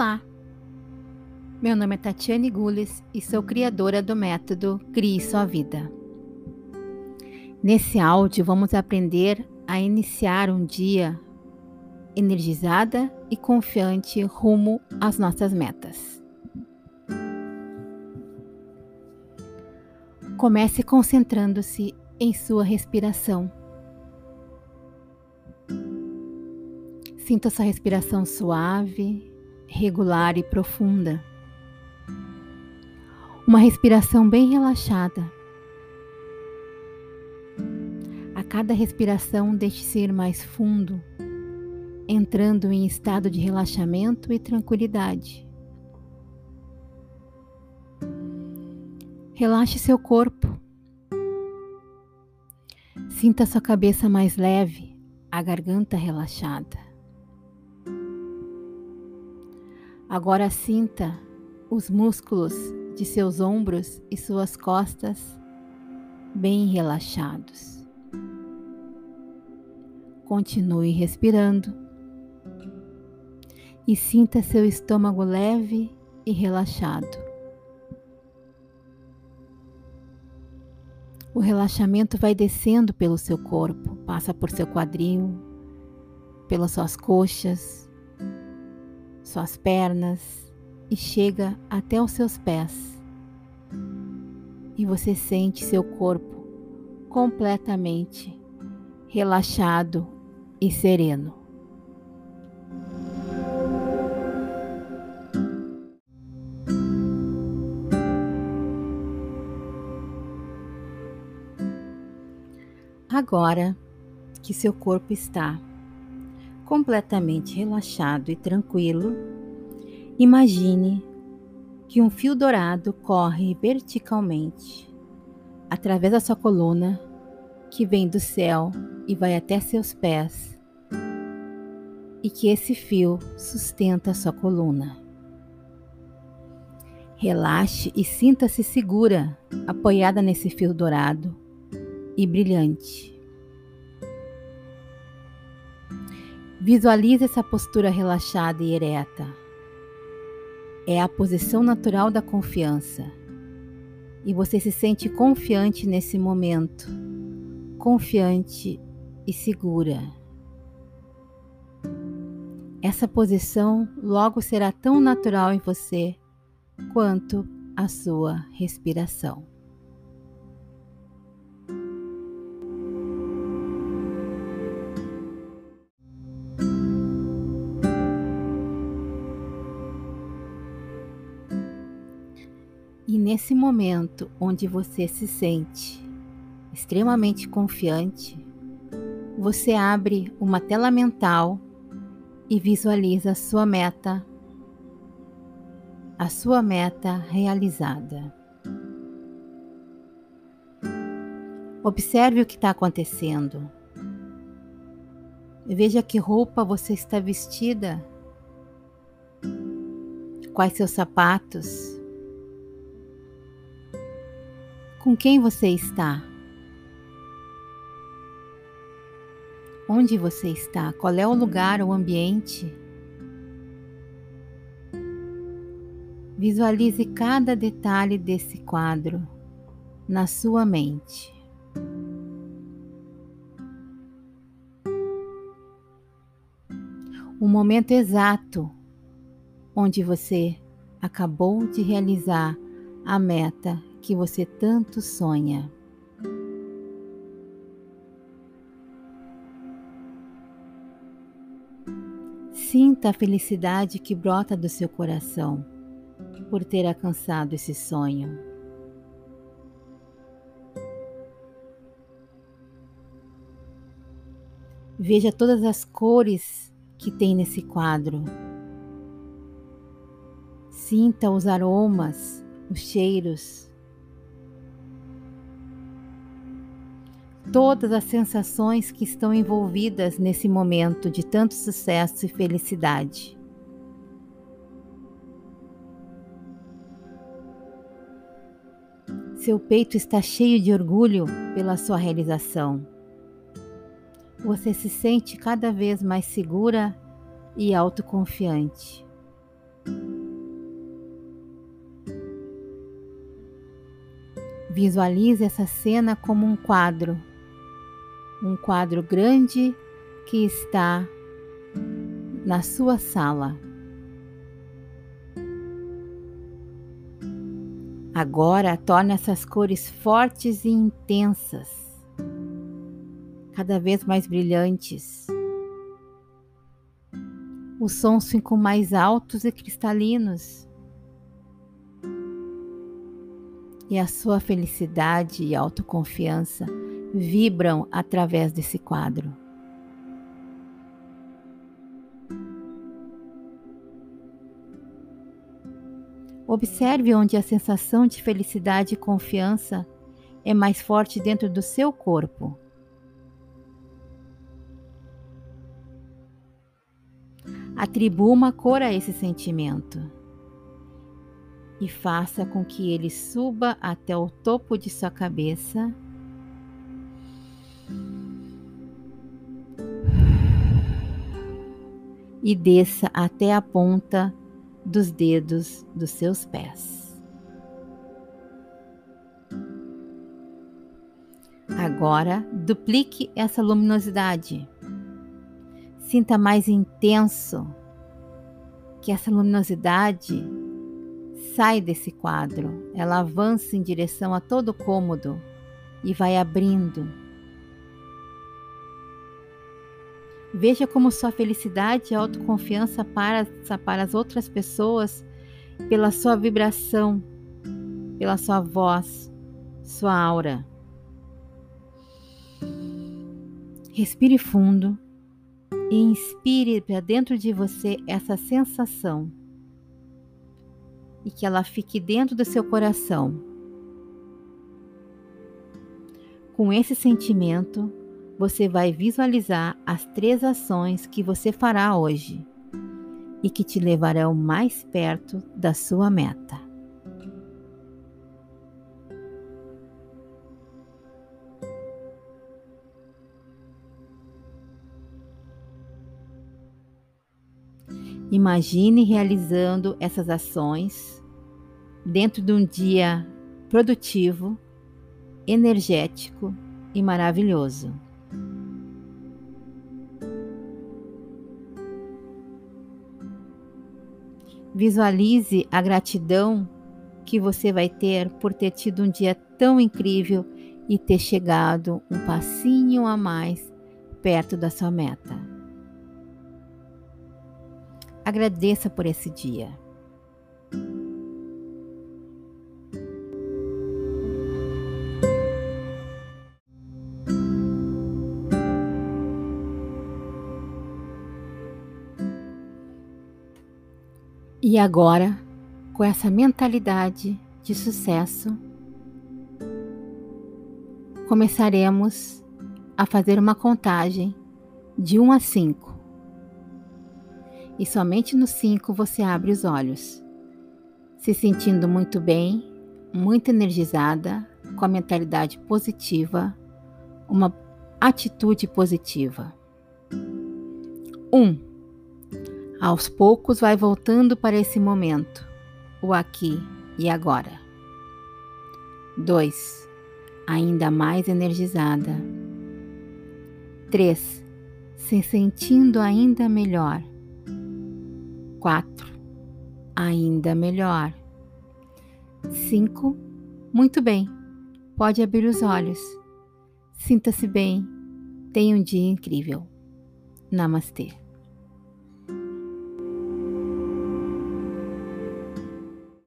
Olá! Meu nome é Tatiane Gules e sou criadora do método Crie Sua Vida. Nesse áudio, vamos aprender a iniciar um dia energizada e confiante rumo às nossas metas. Comece concentrando-se em sua respiração. Sinta sua respiração suave, regular e profunda. Uma respiração bem relaxada. A cada respiração, deixe-se ir mais fundo, entrando em estado de relaxamento e tranquilidade. Relaxe seu corpo. Sinta sua cabeça mais leve, a garganta relaxada. Agora sinta os músculos de seus ombros e suas costas bem relaxados. Continue respirando e sinta seu estômago leve e relaxado. O relaxamento vai descendo pelo seu corpo, passa por seu quadril, pelas suas coxas, suas pernas e chega até os seus pés. E você sente seu corpo completamente relaxado e sereno. Agora que seu corpo está completamente relaxado e tranquilo, imagine que um fio dourado corre verticalmente através da sua coluna, que vem do céu e vai até seus pés, e que esse fio sustenta a sua coluna. Relaxe e sinta-se segura, apoiada nesse fio dourado e brilhante. Visualize essa postura relaxada e ereta. É a posição natural da confiança. E você se sente confiante nesse momento, confiante e segura. Essa posição logo será tão natural em você quanto a sua respiração. Nesse momento onde você se sente extremamente confiante, você abre uma tela mental e visualiza a sua meta, a sua meta realizada. Observe o que está acontecendo. Veja que roupa você está vestida, quais seus sapatos, com quem você está? Onde você está? Qual é o lugar, o ambiente? Visualize cada detalhe desse quadro na sua mente. O momento exato onde você acabou de realizar a meta que você tanto sonha. Sinta a felicidade que brota do seu coração por ter alcançado esse sonho. Veja todas as cores que tem nesse quadro. Sinta os aromas, os cheiros. todas as sensações que estão envolvidas nesse momento de tanto sucesso e felicidade. Seu peito está cheio de orgulho pela sua realização. Você se sente cada vez mais segura e autoconfiante. Visualize essa cena como um quadro um quadro grande que está na sua sala. Agora torne essas cores fortes e intensas, cada vez mais brilhantes. Os sons ficam mais altos e cristalinos. E a sua felicidade e autoconfiança vibram através desse quadro. Observe onde a sensação de felicidade e confiança é mais forte dentro do seu corpo. Atribua uma cor a esse sentimento e faça com que ele suba até o topo de sua cabeça. E desça até a ponta dos dedos dos seus pés. Agora, duplique essa luminosidade. Sinta mais intenso que essa luminosidade sai desse quadro, ela avança em direção a todo o cômodo e vai abrindo Veja como sua felicidade e autoconfiança passa para as outras pessoas pela sua vibração, pela sua voz, sua aura. Respire fundo e inspire para dentro de você essa sensação e que ela fique dentro do seu coração. Com esse sentimento, você vai visualizar as três ações que você fará hoje e que te levarão mais perto da sua meta. Imagine realizando essas ações dentro de um dia produtivo, energético e maravilhoso. Visualize a gratidão que você vai ter por ter tido um dia tão incrível e ter chegado um passinho a mais perto da sua meta. Agradeça por esse dia. E agora, com essa mentalidade de sucesso, começaremos a fazer uma contagem de 1 a 5. E somente no 5 você abre os olhos, se sentindo muito bem, muito energizada, com a mentalidade positiva, uma atitude positiva. 1. Um, aos poucos vai voltando para esse momento, o aqui e agora. 2. Ainda mais energizada. 3. Se sentindo ainda melhor. 4. Ainda melhor. 5. Muito bem. Pode abrir os olhos. Sinta-se bem. Tenha um dia incrível. Namastê.